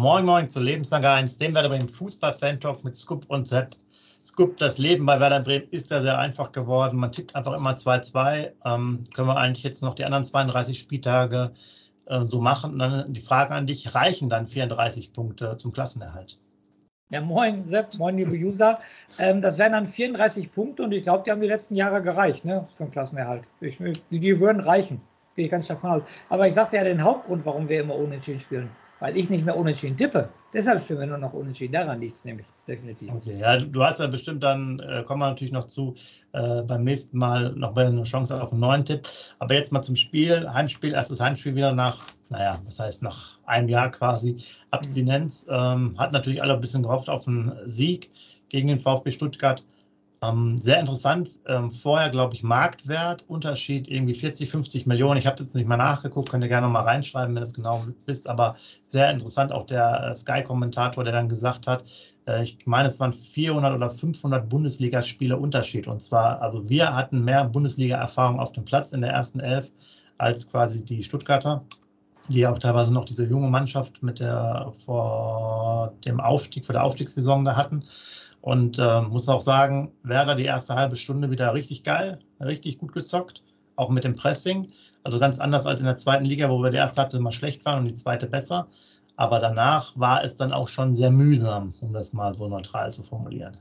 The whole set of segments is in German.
Moin Moin zu Lebenslange 1, dem Werder Bremen Fußball-Fan-Talk mit Scoop und Sepp. Scoop, das Leben bei Werder Bremen ist ja sehr einfach geworden. Man tippt einfach immer 2-2. Ähm, können wir eigentlich jetzt noch die anderen 32 Spieltage äh, so machen? Und dann die Frage an dich, reichen dann 34 Punkte zum Klassenerhalt? Ja, moin Sepp, moin liebe User. Ähm, das wären dann 34 Punkte und ich glaube, die haben die letzten Jahre gereicht ne, für den Klassenerhalt. Ich, die, würden reichen, gehe ich ganz stark von aus. Aber ich sagte ja den Hauptgrund, warum wir immer unentschieden spielen weil ich nicht mehr unentschieden tippe. Deshalb spielen wir nur noch unentschieden. Daran liegt es nämlich definitiv. Okay, ja, du hast ja bestimmt dann, äh, kommen wir natürlich noch zu, äh, beim nächsten Mal noch eine Chance auf einen neuen Tipp. Aber jetzt mal zum Spiel. Heimspiel, erstes Heimspiel wieder nach, naja, was heißt nach einem Jahr quasi Abstinenz. Ähm, hat natürlich alle ein bisschen gehofft auf einen Sieg gegen den VfB Stuttgart. Ähm, sehr interessant. Ähm, vorher, glaube ich, Marktwert, Unterschied irgendwie 40, 50 Millionen. Ich habe jetzt nicht mal nachgeguckt, könnt ihr gerne mal reinschreiben, wenn es genau wisst. Aber sehr interessant auch der äh, Sky-Kommentator, der dann gesagt hat, äh, ich meine, es waren 400 oder 500 Bundesligaspiele Unterschied. Und zwar, also wir hatten mehr Bundesliga-Erfahrung auf dem Platz in der ersten Elf als quasi die Stuttgarter die auch teilweise noch diese junge Mannschaft mit der vor dem Aufstieg, vor der Aufstiegssaison da hatten. Und äh, muss auch sagen, Werder die erste halbe Stunde wieder richtig geil, richtig gut gezockt, auch mit dem Pressing. Also ganz anders als in der zweiten Liga, wo wir die erste Halbzeit immer schlecht waren und die zweite besser. Aber danach war es dann auch schon sehr mühsam, um das mal so neutral zu formulieren.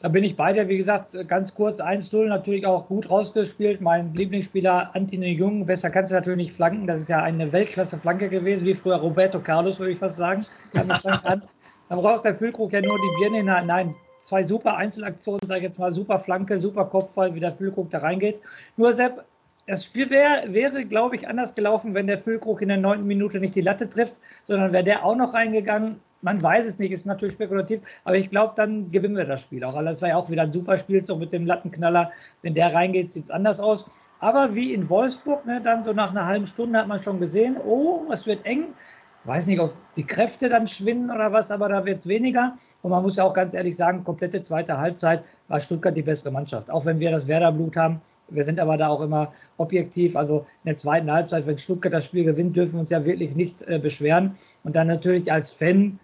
Da bin ich bei dir, wie gesagt, ganz kurz 1-0 natürlich auch gut rausgespielt. Mein Lieblingsspieler Antine Jung, besser kannst du natürlich nicht flanken. Das ist ja eine Weltklasse-Flanke gewesen, wie früher Roberto Carlos, würde ich fast sagen. Dann braucht der Füllkrug ja nur die Birne hinein. Nein, zwei super Einzelaktionen, sage ich jetzt mal, super Flanke, super Kopfball, wie der Füllkrug da reingeht. Nur Sepp, das Spiel wär, wäre, glaube ich, anders gelaufen, wenn der Füllkrug in der neunten Minute nicht die Latte trifft, sondern wäre der auch noch reingegangen. Man weiß es nicht, ist natürlich spekulativ, aber ich glaube, dann gewinnen wir das Spiel auch. Also das war ja auch wieder ein super Spiel, so mit dem Lattenknaller. Wenn der reingeht, sieht es anders aus. Aber wie in Wolfsburg, ne, dann so nach einer halben Stunde hat man schon gesehen, oh, es wird eng weiß nicht, ob die Kräfte dann schwinden oder was, aber da wird es weniger. Und man muss ja auch ganz ehrlich sagen, komplette zweite Halbzeit war Stuttgart die bessere Mannschaft. Auch wenn wir das Werder-Blut haben. Wir sind aber da auch immer objektiv. Also in der zweiten Halbzeit, wenn Stuttgart das Spiel gewinnt, dürfen wir uns ja wirklich nicht äh, beschweren. Und dann natürlich als Fan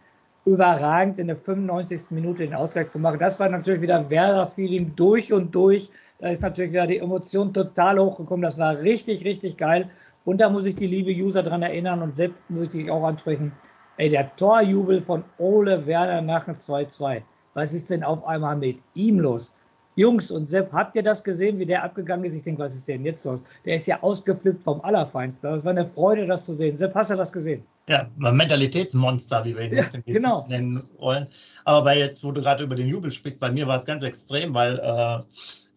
überragend in der 95. Minute den Ausgleich zu machen. Das war natürlich wieder Werder-Feeling durch und durch. Da ist natürlich wieder die Emotion total hochgekommen. Das war richtig, richtig geil. Und da muss ich die liebe User dran erinnern und selbst muss ich dich auch ansprechen. Ey, der Torjubel von Ole Werner nach dem 2-2. Was ist denn auf einmal mit ihm los? Jungs und Sepp, habt ihr das gesehen, wie der abgegangen ist? Ich denke, was ist denn jetzt los? Der ist ja ausgeflippt vom Allerfeinsten. Das war eine Freude, das zu sehen. Sepp, hast du das gesehen? Ja, Mentalitätsmonster, wie wir ihn ja, genau. nennen wollen. Aber bei jetzt, wo du gerade über den Jubel sprichst, bei mir war es ganz extrem, weil äh,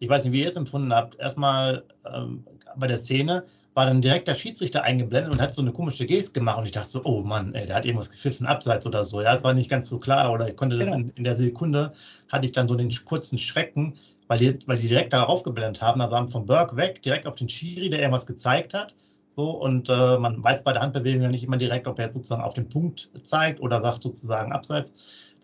ich weiß nicht, wie ihr es empfunden habt. Erstmal ähm, bei der Szene, war dann direkt der Schiedsrichter eingeblendet und hat so eine komische Geste gemacht und ich dachte so, oh Mann, ey, der hat irgendwas gepfiffen, abseits oder so. Ja, es war nicht ganz so klar oder ich konnte das genau. in, in, der Sekunde, hatte ich dann so den kurzen Schrecken, weil die, weil die direkt darauf geblendet haben, also haben von Burke weg, direkt auf den Schiri, der irgendwas gezeigt hat. So, und äh, man weiß bei der Handbewegung ja nicht immer direkt, ob er sozusagen auf den Punkt zeigt oder sagt sozusagen abseits.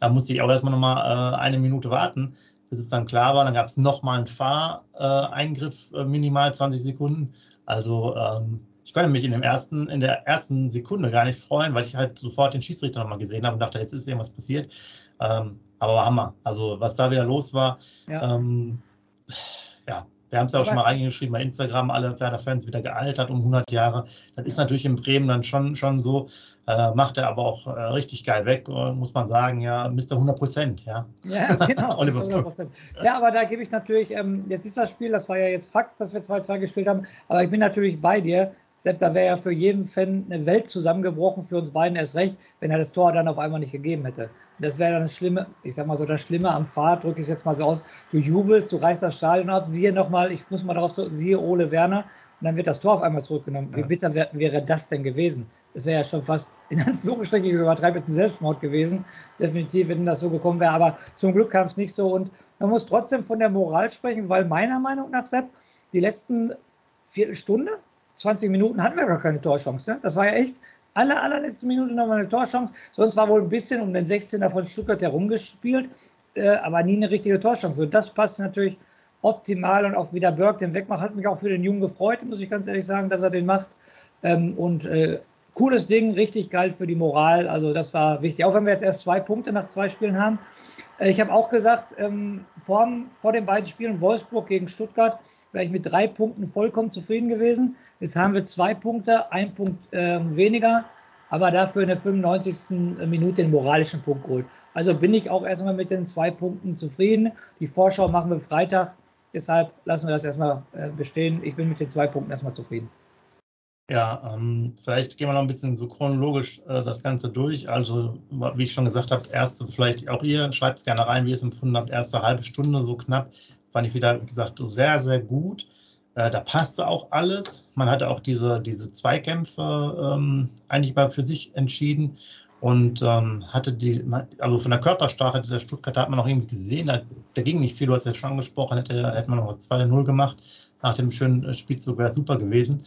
Da musste ich auch erstmal nochmal äh, eine Minute warten, bis es dann klar war. Dann gab es nochmal einen Fahreingriff, äh, minimal 20 Sekunden. Also ähm, ich konnte mich in, dem ersten, in der ersten Sekunde gar nicht freuen, weil ich halt sofort den Schiedsrichter nochmal gesehen habe und dachte, jetzt ist irgendwas passiert. Ähm, aber Hammer. Also was da wieder los war, ja, ähm, ja wir haben es ja auch schon mal reingeschrieben bei Instagram, alle Werder-Fans wieder gealtert um 100 Jahre. Das ist natürlich in Bremen dann schon, schon so. Äh, macht er aber auch äh, richtig geil weg, äh, muss man sagen, ja, Mr. 100 Prozent, ja. Ja, genau, 100 Ja, aber da gebe ich natürlich, ähm, jetzt ist das Spiel, das war ja jetzt Fakt, dass wir 2-2 gespielt haben, aber ich bin natürlich bei dir. Selbst da wäre ja für jeden Fan eine Welt zusammengebrochen, für uns beiden erst recht, wenn er das Tor dann auf einmal nicht gegeben hätte. Und das wäre dann das Schlimme, ich sag mal so, das Schlimme am Fahrt, drücke ich es jetzt mal so aus. Du jubelst, du reißt das Stadion ab, siehe nochmal, ich muss mal darauf zu, siehe Ole Werner, und dann wird das Tor auf einmal zurückgenommen. Ja. Wie bitter wär, wäre das denn gewesen? Das wäre ja schon fast in Anführungsstrichen übertreibenden Selbstmord gewesen. Definitiv, wenn das so gekommen wäre. Aber zum Glück kam es nicht so. Und man muss trotzdem von der Moral sprechen, weil meiner Meinung nach, Sepp, die letzten Viertelstunde, 20 Minuten hatten wir gar keine Torchance. Ne? Das war ja echt alle, allerletzte Minute nochmal eine Torchance. Sonst war wohl ein bisschen um den 16er von Stuttgart herumgespielt, äh, aber nie eine richtige Torchance. Und das passt natürlich optimal und auch wieder Burke den wegmacht. Hat mich auch für den Jungen gefreut, muss ich ganz ehrlich sagen, dass er den macht. Ähm, und äh, cooles Ding, richtig geil für die Moral. Also das war wichtig. Auch wenn wir jetzt erst zwei Punkte nach zwei Spielen haben. Äh, ich habe auch gesagt, ähm, vor, vor den beiden Spielen Wolfsburg gegen Stuttgart wäre ich mit drei Punkten vollkommen zufrieden gewesen. Jetzt haben wir zwei Punkte, ein Punkt äh, weniger, aber dafür in der 95. Minute den moralischen Punkt geholt. Also bin ich auch erstmal mit den zwei Punkten zufrieden. Die Vorschau machen wir Freitag. Deshalb lassen wir das erstmal äh, bestehen. Ich bin mit den zwei Punkten erstmal zufrieden. Ja, ähm, vielleicht gehen wir noch ein bisschen so chronologisch äh, das Ganze durch. Also, wie ich schon gesagt habe, erste, vielleicht auch ihr, schreibt es gerne rein, wie ihr es empfunden habt. Erste halbe Stunde so knapp, fand ich wieder, wie gesagt, sehr, sehr gut. Äh, da passte auch alles. Man hatte auch diese, diese Zweikämpfe ähm, eigentlich mal für sich entschieden und ähm, hatte die, also von der Körpersprache der Stuttgarter hat man noch irgendwie gesehen, da, da ging nicht viel, du hast ja schon angesprochen, hätte, hätte man noch 2-0 gemacht. Nach dem schönen Spielzug wäre super gewesen.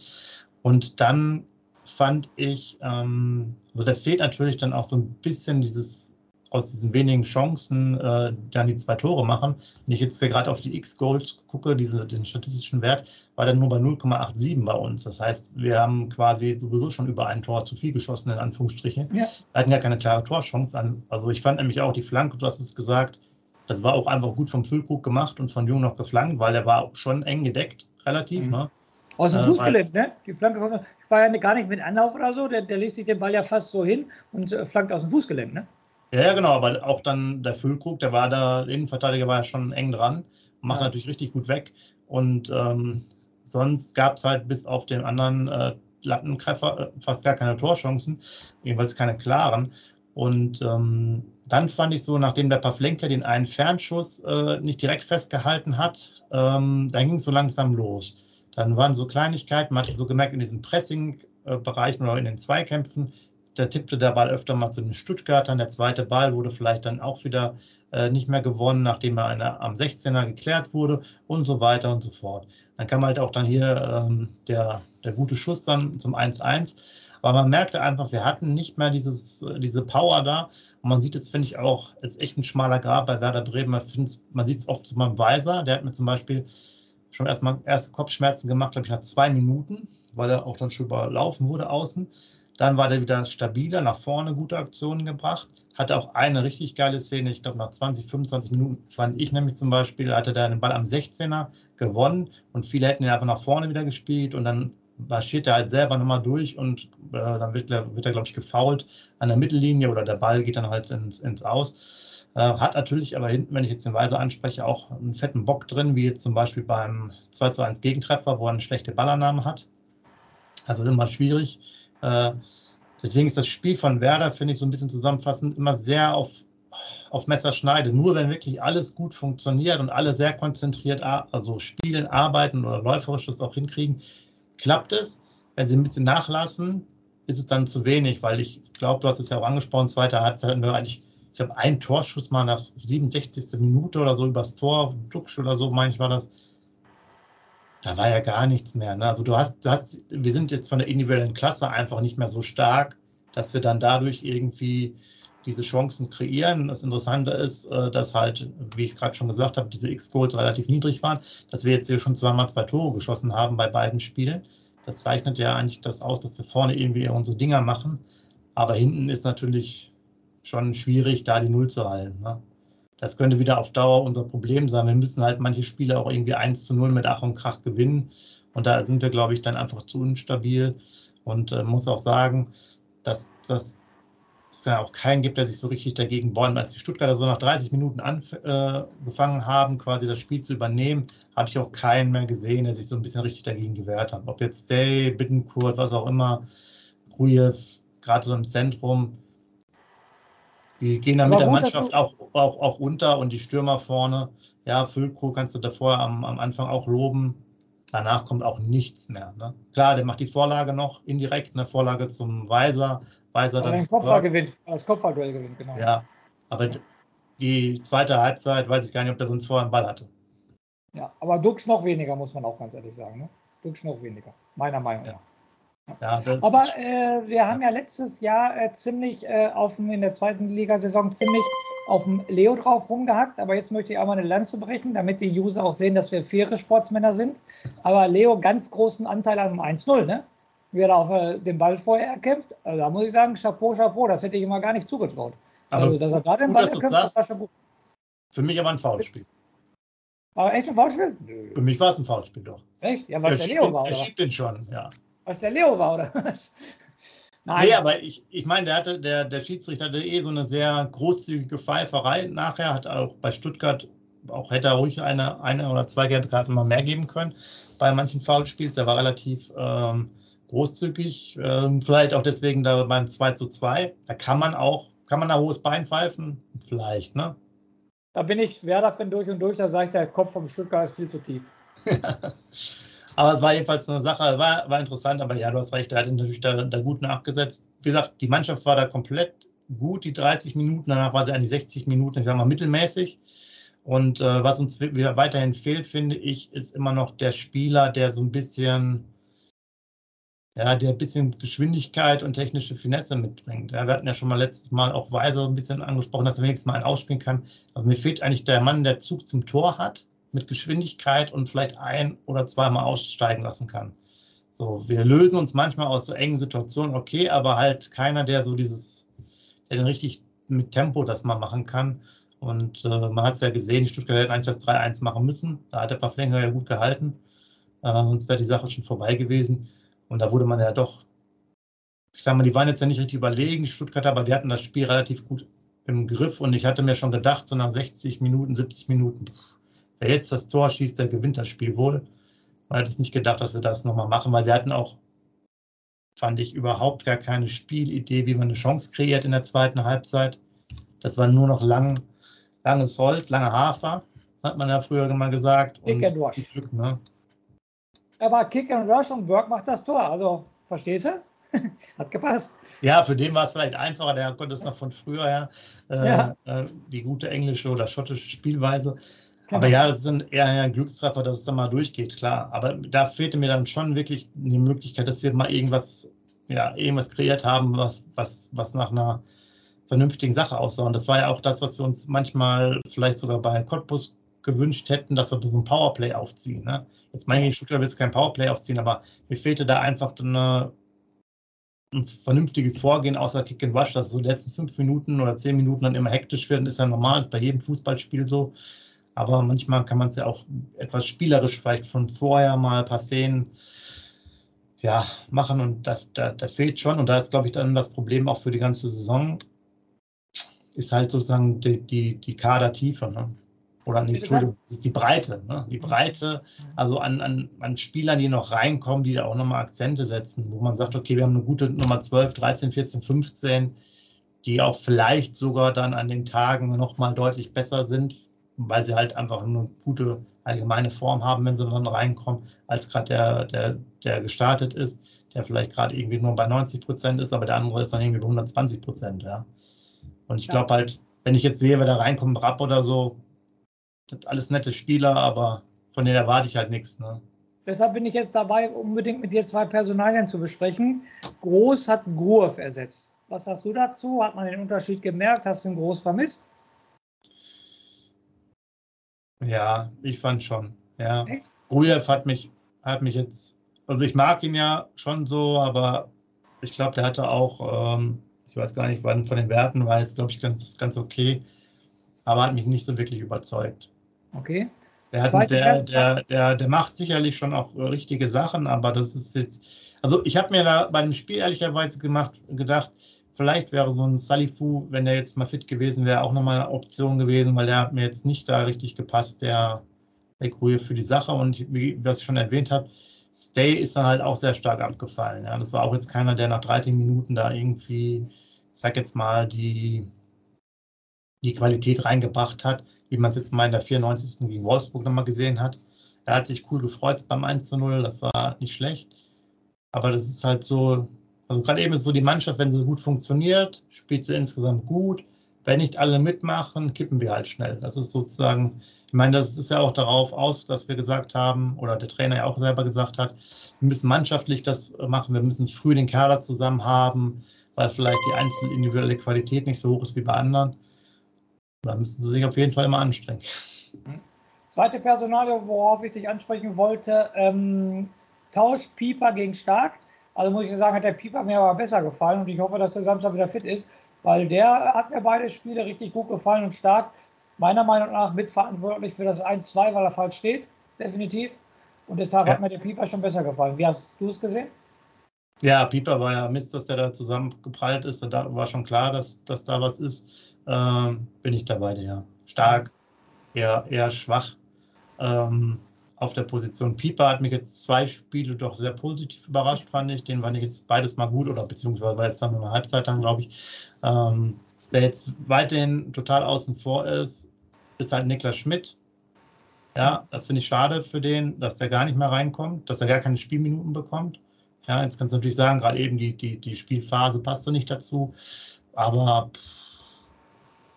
Und dann fand ich, ähm, also da fehlt natürlich dann auch so ein bisschen dieses, aus diesen wenigen Chancen äh, dann die zwei Tore machen. Wenn ich jetzt gerade auf die X-Goals gucke, diese, den statistischen Wert, war dann nur bei 0,87 bei uns. Das heißt, wir haben quasi sowieso schon über ein Tor zu viel geschossen, in Anführungsstrichen. Ja. Wir hatten ja keine klare Torchance. Also ich fand nämlich auch die Flanke, du hast es gesagt, das war auch einfach gut vom Füllkrug gemacht und von Jung noch geflankt, weil er war schon eng gedeckt, relativ. Mhm. Ne? Aus dem äh, Fußgelenk, ne? Die Flanke kommt, war ja gar nicht mit Anlauf oder so, der, der legt sich den Ball ja fast so hin und äh, flankt aus dem Fußgelenk, ne? Ja, ja, genau, aber auch dann der Füllkrug, der war da, der Innenverteidiger war ja schon eng dran, macht ja. natürlich richtig gut weg. Und ähm, sonst gab es halt bis auf den anderen äh, Lattentreffer äh, fast gar keine Torchancen, jedenfalls keine klaren. Und ähm, dann fand ich so, nachdem der Pavlenka den einen Fernschuss äh, nicht direkt festgehalten hat, ähm, da ging es so langsam los. Dann waren so Kleinigkeiten, man hat so gemerkt, in diesen Pressing-Bereichen oder in den Zweikämpfen, da tippte der Ball öfter mal zu den Stuttgartern. Der zweite Ball wurde vielleicht dann auch wieder äh, nicht mehr gewonnen, nachdem er eine, am 16er geklärt wurde und so weiter und so fort. Dann kam halt auch dann hier ähm, der, der gute Schuss dann zum 1-1. Aber man merkte einfach, wir hatten nicht mehr dieses, diese Power da. Und man sieht es, finde ich, auch, ist echt ein schmaler Grab bei Werder Bremen. Man, man sieht es oft zu meinem Weiser. Der hat mir zum Beispiel schon erstmal erste Kopfschmerzen gemacht, glaube ich, nach zwei Minuten, weil er auch dann schon überlaufen wurde außen. Dann war der wieder stabiler, nach vorne gute Aktionen gebracht. Hatte auch eine richtig geile Szene, ich glaube nach 20, 25 Minuten fand ich nämlich zum Beispiel, hatte der den Ball am 16er gewonnen und viele hätten ihn einfach nach vorne wieder gespielt und dann marschiert er halt selber nochmal durch und äh, dann wird, wird er, glaube ich, gefault an der Mittellinie oder der Ball geht dann halt ins, ins Aus. Äh, hat natürlich aber hinten, wenn ich jetzt den Weiser anspreche, auch einen fetten Bock drin, wie jetzt zum Beispiel beim 2 zu 1 Gegentreffer, wo er eine schlechte Ballannahme hat. Also immer schwierig. Äh, deswegen ist das Spiel von Werder, finde ich so ein bisschen zusammenfassend, immer sehr auf, auf Messerschneide. Nur wenn wirklich alles gut funktioniert und alle sehr konzentriert also spielen, arbeiten oder läuferisch das auch hinkriegen, klappt es. Wenn sie ein bisschen nachlassen, ist es dann zu wenig, weil ich glaube, du hast es ja auch angesprochen, zweite Halbzeit hatten wir eigentlich ich habe einen Torschuss mal nach 67. Minute oder so übers Tor, Duxch oder so, meine ich, war das. Da war ja gar nichts mehr. Ne? Also du hast, du hast, wir sind jetzt von der individuellen Klasse einfach nicht mehr so stark, dass wir dann dadurch irgendwie diese Chancen kreieren. Das Interessante ist, äh, dass halt, wie ich gerade schon gesagt habe, diese X-Goals relativ niedrig waren, dass wir jetzt hier schon zweimal zwei Tore geschossen haben bei beiden Spielen. Das zeichnet ja eigentlich das aus, dass wir vorne irgendwie unsere Dinger machen. Aber hinten ist natürlich schon schwierig, da die Null zu halten. Ne? Das könnte wieder auf Dauer unser Problem sein. Wir müssen halt manche Spiele auch irgendwie 1 zu 0 mit Ach und Krach gewinnen. Und da sind wir, glaube ich, dann einfach zu instabil. Und äh, muss auch sagen, dass, dass es ja auch keinen gibt, der sich so richtig dagegen bäumt. Als die Stuttgarter so nach 30 Minuten angefangen äh, haben, quasi das Spiel zu übernehmen, habe ich auch keinen mehr gesehen, der sich so ein bisschen richtig dagegen gewehrt hat. Ob jetzt Day, Bittenkurt, was auch immer, Grujew, gerade so im Zentrum, die gehen dann mit der Mannschaft auch, auch, auch unter und die Stürmer vorne, ja, Füllkrug kannst du davor am, am Anfang auch loben. Danach kommt auch nichts mehr. Ne? Klar, der macht die Vorlage noch indirekt, eine Vorlage zum Weiser. Weiser dann den Kopfball gewinnt, das Kopfballduell gewinnt, genau. Ja, aber ja. die zweite Halbzeit weiß ich gar nicht, ob der sonst vorher einen Ball hatte. Ja, aber Dux noch weniger, muss man auch ganz ehrlich sagen. Ne? Dux noch weniger, meiner Meinung nach. Ja. Aber äh, wir haben ja letztes Jahr äh, ziemlich äh, auf in der zweiten Ligasaison ziemlich auf dem Leo drauf rumgehackt. Aber jetzt möchte ich auch mal eine Lanze brechen, damit die User auch sehen, dass wir faire Sportsmänner sind. Aber Leo ganz großen Anteil an dem 1-0, ne? wie er auf äh, den Ball vorher erkämpft. Also da muss ich sagen, Chapeau, Chapeau, das hätte ich ihm mal gar nicht zugetraut. Aber also, dass er da den Ball erkämpft, das war Chapeau. Für mich aber ein Foulspiel. War echt ein Foulspiel? Für mich war es ein Foulspiel, doch. Echt? Ja, weil es der Leo war? Er schiebt den schon, ja. Was der Leo war, oder was? Nein. Nee, aber ich, ich meine, der, hatte, der, der Schiedsrichter hatte eh so eine sehr großzügige Pfeiferei nachher, hat auch bei Stuttgart, auch hätte er ruhig eine, eine oder zwei gelbe Karten mal mehr geben können bei manchen Foulspiels. Der war relativ ähm, großzügig, ähm, vielleicht auch deswegen da beim 2 zu 2. Da kann man auch, kann man da hohes Bein pfeifen? Vielleicht, ne? Da bin ich Werder-Fan durch und durch, da sage ich, der Kopf vom Stuttgart ist viel zu tief. aber es war jedenfalls eine Sache, war, war interessant, aber ja, du hast recht, er hat natürlich da, da gut nachgesetzt. Wie gesagt, die Mannschaft war da komplett gut, die 30 Minuten, danach war sie an die 60 Minuten, ich sage mal mittelmäßig. Und äh, was uns wieder weiterhin fehlt, finde ich, ist immer noch der Spieler, der so ein bisschen ja, der ein bisschen Geschwindigkeit und technische Finesse mitbringt. Ja, wir hatten ja schon mal letztes Mal auch Weiser ein bisschen angesprochen, dass er wenigstens mal einen ausspielen kann. Aber mir fehlt eigentlich der Mann, der Zug zum Tor hat, mit Geschwindigkeit und vielleicht ein oder zweimal aussteigen lassen kann. So, wir lösen uns manchmal aus so engen Situationen, okay, aber halt keiner, der so dieses, der dann richtig mit Tempo das mal machen kann. Und äh, man hat es ja gesehen, die Stuttgart hätten eigentlich das 3-1 machen müssen. Da hat der Paflenger ja gut gehalten. Äh, sonst wäre die Sache schon vorbei gewesen. Und da wurde man ja doch, ich sage mal, die waren jetzt ja nicht richtig überlegen, die Stuttgarter, aber die hatten das Spiel relativ gut im Griff. Und ich hatte mir schon gedacht, so nach 60 Minuten, 70 Minuten, wer jetzt das Tor schießt, der gewinnt das Spiel wohl. Man hat es nicht gedacht, dass wir das nochmal machen, weil wir hatten auch, fand ich, überhaupt gar keine Spielidee, wie man eine Chance kreiert in der zweiten Halbzeit. Das war nur noch lang, langes Holz, lange Hafer, hat man ja früher mal gesagt. Und Glück, ne? Aber Kick and Rush und Burke macht das Tor. Also, verstehst du? Hat gepasst. Ja, für den war es vielleicht einfacher. Der konnte es noch von früher her. Äh, ja. äh, die gute englische oder schottische Spielweise. Genau. Aber ja, das ist dann eher ein Glückstreffer, dass es dann mal durchgeht, klar. Aber da fehlte mir dann schon wirklich die Möglichkeit, dass wir mal irgendwas, ja, irgendwas kreiert haben, was, was, was nach einer vernünftigen Sache aussah. Und das war ja auch das, was wir uns manchmal vielleicht sogar bei Cottbus gewünscht hätten, dass wir so ein Powerplay aufziehen. Ne? Jetzt meine ich, Stuttgart will kein Powerplay aufziehen, aber mir fehlte da einfach eine, ein vernünftiges Vorgehen außer Kick and Rush, dass so die letzten fünf Minuten oder zehn Minuten dann immer hektisch werden, ist ja normal, ist bei jedem Fußballspiel so. Aber manchmal kann man es ja auch etwas spielerisch vielleicht von vorher mal passieren, ja, machen und da, da, da fehlt schon. Und da ist, glaube ich, dann das Problem auch für die ganze Saison, ist halt sozusagen die, die, die Kadertiefe. Ne? Oder nee, Entschuldigung, das ist die Breite. Ne? Die Breite, also an, an, an Spielern, die noch reinkommen, die da auch nochmal Akzente setzen, wo man sagt, okay, wir haben eine gute Nummer 12, 13, 14, 15, die auch vielleicht sogar dann an den Tagen nochmal deutlich besser sind, weil sie halt einfach eine gute allgemeine Form haben, wenn sie dann reinkommen, als gerade der, der, der gestartet ist, der vielleicht gerade irgendwie nur bei 90 Prozent ist, aber der andere ist dann irgendwie bei 120 Prozent, ja. Und ich glaube halt, wenn ich jetzt sehe, wer da reinkommt, Rapp oder so, das alles nette Spieler, aber von denen erwarte ich halt nichts. Ne? Deshalb bin ich jetzt dabei, unbedingt mit dir zwei Personalien zu besprechen. Groß hat Groove ersetzt. Was sagst du dazu? Hat man den Unterschied gemerkt? Hast du ihn groß vermisst? Ja, ich fand schon. Ja. Grujew hat mich, hat mich jetzt, also ich mag ihn ja schon so, aber ich glaube, der hatte auch, ähm, ich weiß gar nicht, wann von den Werten war jetzt, glaube ich, ganz, ganz okay, aber hat mich nicht so wirklich überzeugt. Okay. Der, hat, der, der, der, der macht sicherlich schon auch richtige Sachen, aber das ist jetzt. Also ich habe mir da bei dem Spiel ehrlicherweise gemacht, gedacht, vielleicht wäre so ein Salifu, wenn der jetzt mal fit gewesen wäre, auch nochmal eine Option gewesen, weil der hat mir jetzt nicht da richtig gepasst, der Eckruhe für die Sache. Und wie was ich schon erwähnt habe, Stay ist dann halt auch sehr stark abgefallen. Ja. Das war auch jetzt keiner, der nach 30 Minuten da irgendwie, ich sag jetzt mal, die, die Qualität reingebracht hat wie man es jetzt mal in der 94. gegen Wolfsburg nochmal gesehen hat. Er hat sich cool gefreut beim 1 zu 0, das war nicht schlecht. Aber das ist halt so, also gerade eben ist so die Mannschaft, wenn sie gut funktioniert, spielt sie insgesamt gut. Wenn nicht alle mitmachen, kippen wir halt schnell. Das ist sozusagen, ich meine, das ist ja auch darauf aus, dass wir gesagt haben, oder der Trainer ja auch selber gesagt hat, wir müssen mannschaftlich das machen, wir müssen früh den Kader zusammen haben, weil vielleicht die einzelne individuelle Qualität nicht so hoch ist wie bei anderen. Da müssen Sie sich auf jeden Fall immer anstrengen. Zweite Personalie, worauf ich dich ansprechen wollte, ähm, Tausch Pieper gegen Stark. Also muss ich sagen, hat der Pieper mir aber besser gefallen und ich hoffe, dass der Samstag wieder fit ist, weil der hat mir beide Spiele richtig gut gefallen und stark. Meiner Meinung nach mitverantwortlich für das 1-2, weil er falsch steht, definitiv. Und deshalb ja. hat mir der Pieper schon besser gefallen. Wie hast du es gesehen? Ja, Pieper war ja Mist, dass der da zusammengeprallt ist. Da war schon klar, dass, dass da was ist. Ähm, bin ich dabei, ja. Stark, eher, eher schwach. Ähm, auf der Position. Pieper hat mich jetzt zwei Spiele doch sehr positiv überrascht, fand ich. Den fand ich jetzt beides mal gut oder beziehungsweise jetzt haben wir mal Halbzeit dann, glaube ich. Ähm, wer jetzt weiterhin total außen vor ist, ist halt Niklas Schmidt. Ja, das finde ich schade für den, dass der gar nicht mehr reinkommt, dass er gar keine Spielminuten bekommt. Ja, jetzt kannst du natürlich sagen, gerade eben die, die, die Spielphase passte nicht dazu. Aber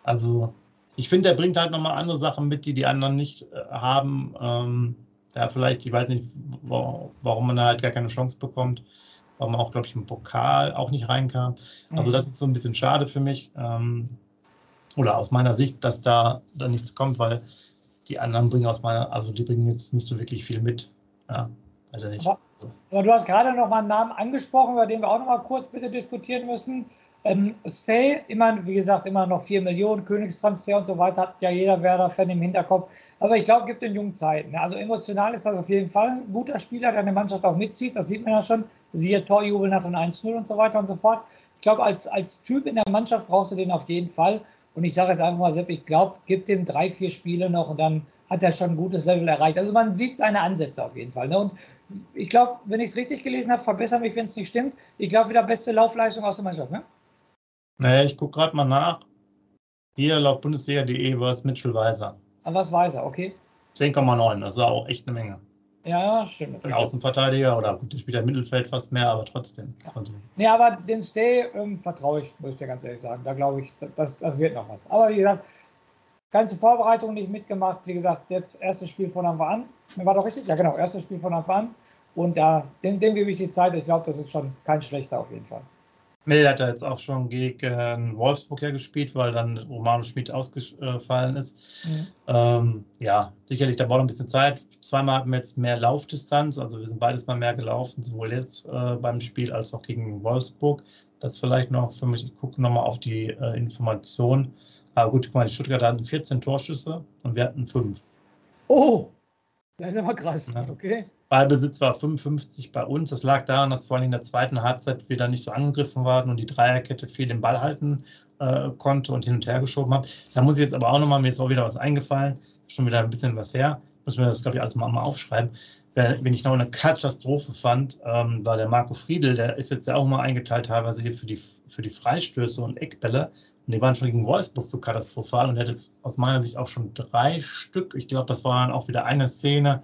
also ich finde, er bringt halt nochmal andere Sachen mit, die die anderen nicht äh, haben. Ähm, ja, vielleicht, ich weiß nicht, warum man da halt gar keine Chance bekommt, warum auch, glaube ich, im Pokal auch nicht reinkam. Also mhm. das ist so ein bisschen schade für mich. Ähm, oder aus meiner Sicht, dass da, da nichts kommt, weil die anderen bringen aus meiner, also die bringen jetzt nicht so wirklich viel mit. Ja, also nicht. Aber, aber du hast gerade noch mal einen Namen angesprochen, über den wir auch noch mal kurz bitte diskutieren müssen. Ähm, Stay, immer, wie gesagt, immer noch 4 Millionen, Königstransfer und so weiter, hat ja jeder Werder-Fan im Hinterkopf. Aber ich glaube, gibt in jungen Zeiten. Also emotional ist das auf jeden Fall ein guter Spieler, der eine Mannschaft auch mitzieht. Das sieht man ja schon. Siehe Torjubel nach dem 1-0 und so weiter und so fort. Ich glaube, als, als Typ in der Mannschaft brauchst du den auf jeden Fall. Und ich sage es einfach mal, Sepp, ich glaube, gib dem drei, vier Spiele noch und dann hat er schon ein gutes Level erreicht. Also man sieht seine Ansätze auf jeden Fall. Ne? Und ich glaube, wenn ich es richtig gelesen habe, verbessere mich, wenn es nicht stimmt. Ich glaube, wieder beste Laufleistung aus der Mannschaft. Ne? Naja, ich gucke gerade mal nach. Hier laut Bundesliga.de war es Mitchell Weiser. Ah, was Weiser, okay. 10,9, das ist auch echt eine Menge. Ja, stimmt. Ein Außenverteidiger oder gut, der spielt im Mittelfeld fast mehr, aber trotzdem. Ja, also. nee, aber den Stay ähm, vertraue ich, muss ich dir ganz ehrlich sagen. Da glaube ich, das, das wird noch was. Aber wie gesagt, ganze Vorbereitung nicht mitgemacht. Wie gesagt, jetzt erstes Spiel von Anfang an. War doch richtig? Ja, genau, erstes Spiel von Anfang an. Und da, dem, dem gebe ich die Zeit. Ich glaube, das ist schon kein schlechter auf jeden Fall. Nee, der hat er jetzt auch schon gegen Wolfsburg ja gespielt, weil dann Romano Schmid ausgefallen ist. Mhm. Ähm, ja, sicherlich, da braucht ein bisschen Zeit. Zweimal hatten wir jetzt mehr Laufdistanz, also wir sind beides mal mehr gelaufen, sowohl jetzt äh, beim Spiel als auch gegen Wolfsburg. Das vielleicht noch für mich, ich gucke nochmal auf die äh, Information. Aber gut, guck mal, die Stuttgarter hatten 14 Torschüsse und wir hatten 5. Oh, das ist aber krass, ja. okay. Ballbesitz war 55 bei uns. Das lag daran, dass vor allem in der zweiten Halbzeit wir da nicht so angegriffen waren und die Dreierkette viel den Ball halten äh, konnte und hin und her geschoben hat. Da muss ich jetzt aber auch nochmal, mir ist auch wieder was eingefallen, schon wieder ein bisschen was her. Muss mir das, glaube ich, alles mal, mal aufschreiben. Wenn ich noch eine Katastrophe fand, ähm, war der Marco Friedel, der ist jetzt ja auch mal eingeteilt, teilweise hier für die, für die Freistöße und Eckbälle. Und die waren schon gegen Wolfsburg so katastrophal und er hat jetzt aus meiner Sicht auch schon drei Stück. Ich glaube, das war dann auch wieder eine Szene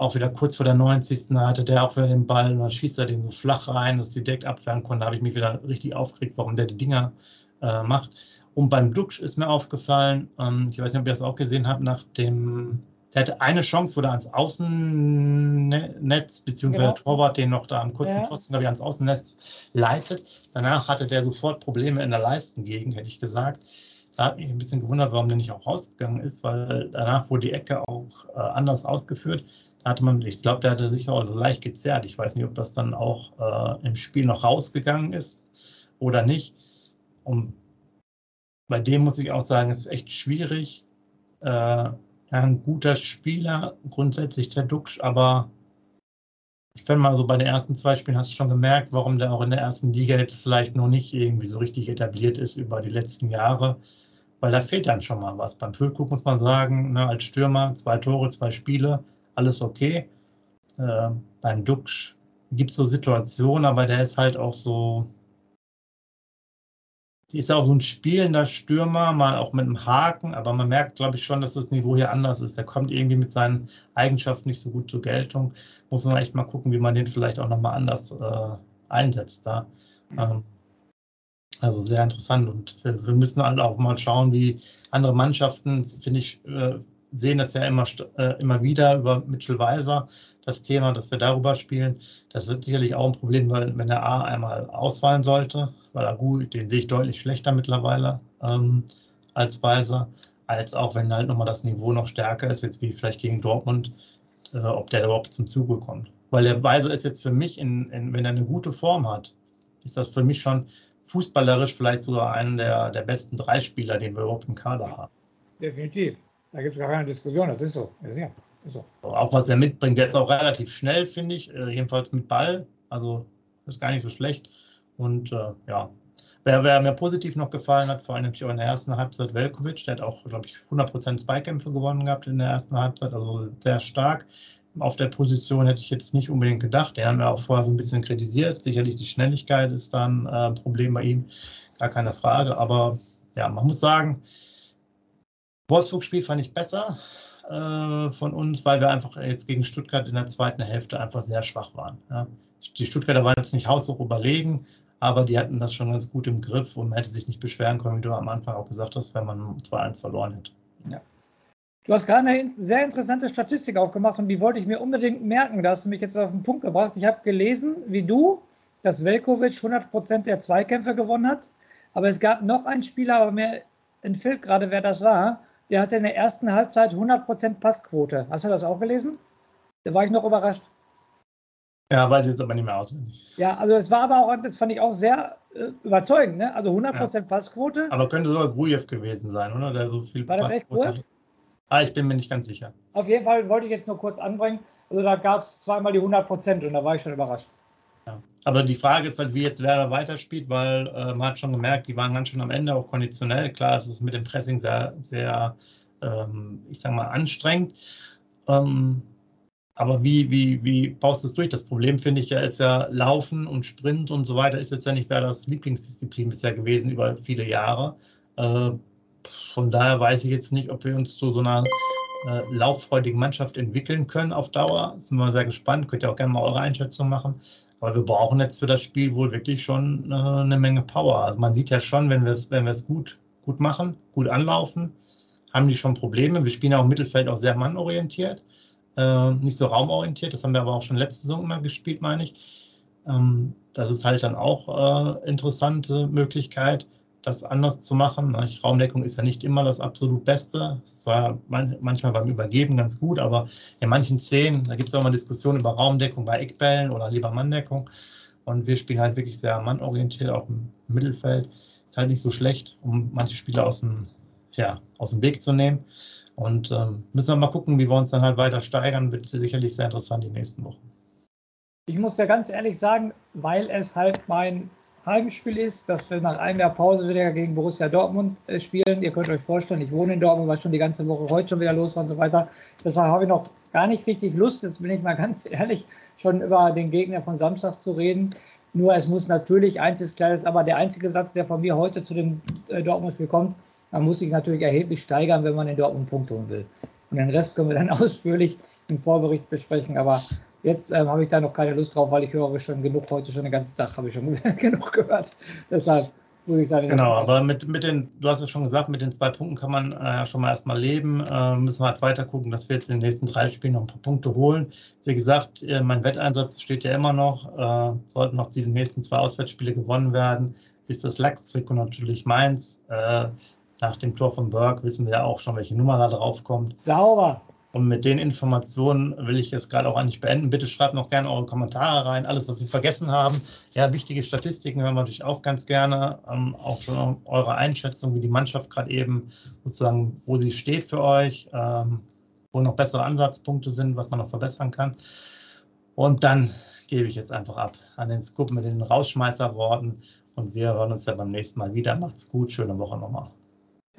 auch wieder kurz vor der 90. hatte der auch wieder den Ball und dann schießt er den so flach rein, dass die direkt abwehren konnte. Da habe ich mich wieder richtig aufgeregt, warum der die Dinger äh, macht. Und beim Duxch ist mir aufgefallen, ähm, ich weiß nicht, ob ihr das auch gesehen habt, nach dem, der hatte eine Chance, wo er ans Außennetz, beziehungsweise genau. der Torwart den noch da am kurzen ja. Pfosten, glaube ich, ans Außennetz leitet. Danach hatte der sofort Probleme in der Leistengegend, hätte ich gesagt. Da hat mich ein bisschen gewundert, warum der nicht auch rausgegangen ist, weil danach wurde die Ecke auch äh, anders ausgeführt hatte man, ich glaube, der hatte sich auch so leicht gezerrt. Ich weiß nicht, ob das dann auch äh, im Spiel noch rausgegangen ist oder nicht. Und bei dem muss ich auch sagen, es ist echt schwierig. Äh, ein guter Spieler, grundsätzlich der Duxch, aber ich finde mal so bei den ersten zwei Spielen hast du schon gemerkt, warum der auch in der ersten Liga jetzt vielleicht noch nicht irgendwie so richtig etabliert ist über die letzten Jahre, weil da fehlt dann schon mal was. Beim Füllkrug muss man sagen, ne, als Stürmer zwei Tore, zwei Spiele, alles okay. Äh, beim Duxch gibt es so Situationen, aber der ist halt auch so, die ist auch so ein spielender Stürmer, mal auch mit einem Haken, aber man merkt, glaube ich, schon, dass das Niveau hier anders ist. Der kommt irgendwie mit seinen Eigenschaften nicht so gut zur Geltung. Muss man echt mal gucken, wie man den vielleicht auch nochmal anders äh, einsetzt da. Ähm, also sehr interessant und wir, müssen halt auch mal schauen, wie andere Mannschaften, finde ich, äh, sehen das ja immer, äh, immer wieder über Mitchell Weiser, das Thema, dass wir darüber spielen. Das wird sicherlich auch ein Problem, weil wenn der A einmal ausfallen sollte, weil Agu, den sehe ich deutlich schlechter mittlerweile ähm, als Weiser, als auch wenn halt nochmal das Niveau noch stärker ist, jetzt wie vielleicht gegen Dortmund, äh, ob der überhaupt zum Zuge kommt. Weil der Weiser ist jetzt für mich, in, in, wenn er eine gute Form hat, ist das für mich schon fußballerisch vielleicht sogar einer der, der besten drei Spieler, den wir überhaupt im Kader haben. Definitiv. Da gibt es gar keine Diskussion, das ist so. Das ist ja, ist so. Auch was er mitbringt, der ist auch relativ schnell, finde ich, äh, jedenfalls mit Ball. Also ist gar nicht so schlecht. Und äh, ja, wer, wer, mir positiv noch gefallen hat, vor allem natürlich auch in der ersten Halbzeit Velkovic, der hat auch, glaube ich, 100% Zweikämpfe gewonnen gehabt in der ersten Halbzeit, also sehr stark. Auf der Position hätte ich jetzt nicht unbedingt gedacht. Den haben wir auch vorher so ein bisschen kritisiert. Sicherlich die Schnelligkeit ist dann äh, ein Problem bei ihm, gar keine Frage. Aber ja, man muss sagen, Wolfsburg-Spiel fand ich besser äh, von uns, weil wir einfach jetzt gegen Stuttgart in der zweiten Hälfte einfach sehr schwach waren. Ja. Die Stuttgarter waren jetzt nicht haushoch überlegen, aber die hatten das schon ganz gut im Griff und man hätte sich nicht beschweren können, wie du am Anfang auch gesagt hast, wenn man 2-1 verloren hätte. Ja. Du hast gerade eine sehr interessante Statistik aufgemacht und die wollte ich mir unbedingt merken. Da hast du mich jetzt auf den Punkt gebracht. Ich habe gelesen, wie du, dass Velkovic 100% der Zweikämpfe gewonnen hat. Aber es gab noch einen Spieler, aber mir entfällt gerade, wer das war. Der hatte in der ersten Halbzeit 100% Passquote. Hast du das auch gelesen? Da war ich noch überrascht. Ja, weiß ich jetzt aber nicht mehr auswendig. Ja, also es war aber auch, das fand ich auch sehr äh, überzeugend, ne? Also 100% ja. Passquote. Aber könnte sogar Grujew gewesen sein, oder? Der so viel war das echt Grujew? Ah, ich bin mir nicht ganz sicher. Auf jeden Fall wollte ich jetzt nur kurz anbringen. Also da gab es zweimal die 100 Prozent und da war ich schon überrascht. Ja. Aber die Frage ist halt, wie jetzt Werder weiterspielt, weil äh, man hat schon gemerkt, die waren ganz schön am Ende, auch konditionell. Klar, es ist mit dem Pressing sehr, sehr, ähm, ich sag mal, anstrengend. Ähm, aber wie, wie, wie baust du es durch? Das Problem, finde ich ja, ist ja Laufen und Sprint und so weiter, ist jetzt ja nicht Werders Lieblingsdisziplin bisher gewesen über viele Jahre. Äh, von daher weiß ich jetzt nicht, ob wir uns zu so einer äh, lauffreudigen Mannschaft entwickeln können auf Dauer. Sind wir sehr gespannt. Könnt ihr auch gerne mal eure Einschätzung machen. Aber wir brauchen jetzt für das Spiel wohl wirklich schon äh, eine Menge Power. Also man sieht ja schon, wenn wir es wenn gut, gut machen, gut anlaufen, haben die schon Probleme. Wir spielen ja auch im Mittelfeld auch sehr mannorientiert, äh, nicht so raumorientiert. Das haben wir aber auch schon letzte Saison immer gespielt, meine ich. Ähm, das ist halt dann auch äh, interessante Möglichkeit das anders zu machen. Raumdeckung ist ja nicht immer das absolut Beste. Es war manchmal beim Übergeben ganz gut, aber in manchen Szenen, da gibt es auch mal Diskussionen über Raumdeckung bei Eckbällen oder lieber Manndeckung. Und wir spielen halt wirklich sehr mannorientiert, auch im Mittelfeld. Ist halt nicht so schlecht, um manche Spieler aus dem, ja, aus dem Weg zu nehmen. Und ähm, müssen wir mal gucken, wie wir uns dann halt weiter steigern. Wird sicherlich sehr interessant die nächsten Wochen. Ich muss ja ganz ehrlich sagen, weil es halt mein Heimspiel ist, dass wir nach einem Jahr Pause wieder gegen Borussia Dortmund äh, spielen. Ihr könnt euch vorstellen, ich wohne in Dortmund, war schon die ganze Woche heute schon wieder los war und so weiter. Deshalb habe ich noch gar nicht richtig Lust, jetzt bin ich mal ganz ehrlich, schon über den Gegner von Samstag zu reden. Nur es muss natürlich, eins ist klar, ist aber der einzige Satz, der von mir heute zu dem äh, Dortmund-Spiel kommt, man muss sich natürlich erheblich steigern, wenn man in Dortmund Punkte holen will. Und den Rest können wir dann ausführlich im Vorbericht besprechen. Aber Jetzt ähm, habe ich da noch keine Lust drauf, weil ich höre schon genug heute, schon den ganzen Tag habe ich schon genug gehört. Deshalb muss ich sagen. Genau, aber mit, mit den, du hast es schon gesagt, mit den zwei Punkten kann man äh, schon mal erstmal leben. Äh, müssen wir halt weiter gucken, dass wir jetzt in den nächsten drei Spielen noch ein paar Punkte holen. Wie gesagt, äh, mein Wetteinsatz steht ja immer noch. Äh, sollten noch diese nächsten zwei Auswärtsspiele gewonnen werden, ist das Lachs-Trikot natürlich meins. Nach dem Tor von Burke wissen wir ja auch schon, welche Nummer da drauf kommt. Sauber. Und mit den Informationen will ich jetzt gerade auch eigentlich beenden. Bitte schreibt noch gerne eure Kommentare rein, alles, was wir vergessen haben. Ja, wichtige Statistiken hören wir natürlich auch ganz gerne. Ähm, auch schon eure Einschätzung, wie die Mannschaft gerade eben sozusagen, wo sie steht für euch, ähm, wo noch bessere Ansatzpunkte sind, was man noch verbessern kann. Und dann gebe ich jetzt einfach ab an den Scoop mit den Rausschmeißerworten. Und wir hören uns ja beim nächsten Mal wieder. Macht's gut, schöne Woche nochmal.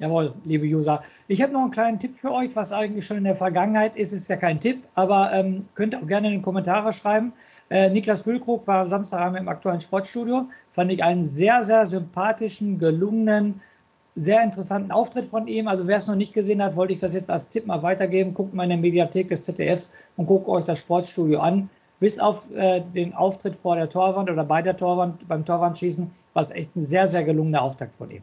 Jawohl, liebe User. Ich habe noch einen kleinen Tipp für euch, was eigentlich schon in der Vergangenheit ist, ist ja kein Tipp, aber ähm, könnt auch gerne in die Kommentare schreiben. Äh, Niklas Füllkrug war Samstagabend im aktuellen Sportstudio. Fand ich einen sehr, sehr sympathischen, gelungenen, sehr interessanten Auftritt von ihm. Also wer es noch nicht gesehen hat, wollte ich das jetzt als Tipp mal weitergeben. Guckt mal in der Mediathek des ZDF und guckt euch das Sportstudio an. Bis auf äh, den Auftritt vor der Torwand oder bei der Torwand, beim Torwandschießen, war es echt ein sehr, sehr gelungener Auftakt von ihm.